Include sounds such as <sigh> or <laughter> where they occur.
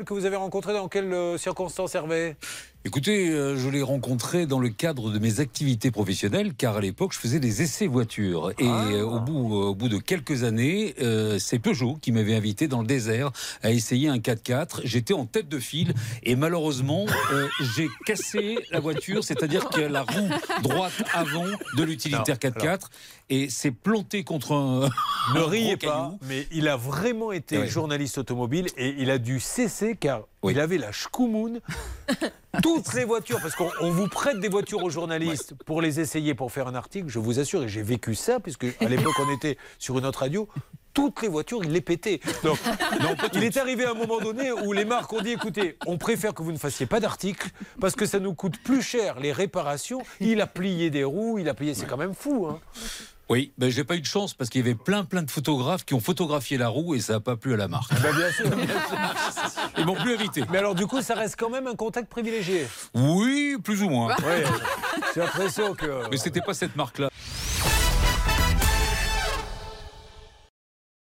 Que vous avez rencontré dans quelles euh, circonstances, Hervé? Écoutez, euh, je l'ai rencontré dans le cadre de mes activités professionnelles, car à l'époque, je faisais des essais voitures. Et Ah. euh, au, bout, euh, au bout de quelques années, c'est Peugeot qui m'avait invité dans le désert à essayer un 4x4. J'étais en tête de file et malheureusement, j'ai cassé la voiture, c'est-à-dire que la roue droite avant de l'utilitaire Alors, 4x4 et s'est planté contre un. Ne riez pas, caillou. mais il a vraiment été Ouais. journaliste automobile et il a dû cesser car Oui. il avait la schkoumoun. Toutes les voitures, parce qu'on on vous prête des voitures aux journalistes pour les essayer, pour faire un article, je vous assure, et j'ai vécu ça, puisque à l'époque on était sur une autre radio, toutes les voitures, il les pétait. Donc, il est arrivé à un moment donné où les marques ont dit écoutez, on préfère que vous ne fassiez pas d'article, parce que ça nous coûte plus cher les réparations. Il a plié des roues, il a plié, c'est quand même fou. Hein. Oui, ben, j'ai pas eu de chance parce qu'il y avait plein plein de photographes qui ont photographié la roue et ça n'a pas plu à la marque. Ben, bien sûr. <laughs> Ils m'ont plus invité. Mais alors du coup, ça reste quand même un contact privilégié. Oui, plus ou moins. Ouais, j'ai l'impression que. Mais c'était pas cette marque-là.